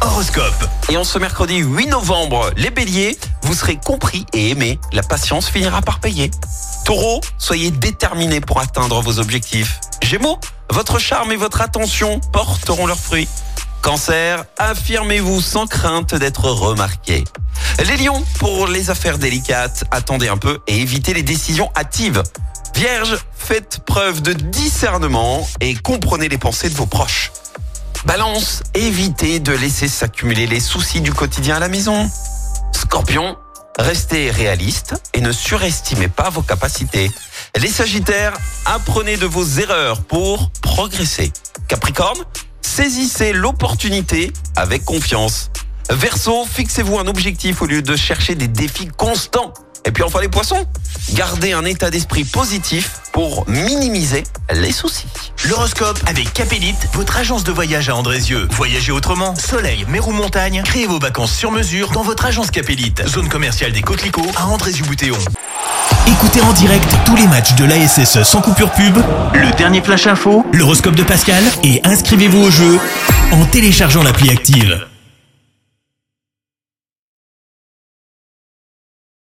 Horoscope. Et en ce mercredi 8 novembre, les béliers, vous serez compris et aimés. La patience finira par payer. Taureau, soyez déterminés pour atteindre vos objectifs. Gémeaux, votre charme et votre attention porteront leurs fruits. Cancer, affirmez-vous sans crainte d'être remarqué. Les lions, pour les affaires délicates, attendez un peu et évitez les décisions hâtives. Vierge, faites preuve de discernement et comprenez les pensées de vos proches. Balance, évitez de laisser s'accumuler les soucis du quotidien à la maison. Scorpion, restez réaliste et ne surestimez pas vos capacités. Les Sagittaires, apprenez de vos erreurs pour progresser. Capricorne, saisissez l'opportunité avec confiance. Verseau, fixez-vous un objectif au lieu de chercher des défis constants. Et puis enfin les poissons, gardez un état d'esprit positif pour minimiser les soucis. L'horoscope avec Capélite, votre agence de voyage à Andrézieux. Voyagez autrement, soleil, mer ou montagne, créez vos vacances sur mesure dans votre agence Capélite. Zone commerciale des Coquelicots à Andrézieux-Boutéon. Écoutez en direct tous les matchs de l'ASSE sans coupure pub, le dernier flash info, l'horoscope de Pascal et inscrivez-vous au jeu en téléchargeant l'appli active.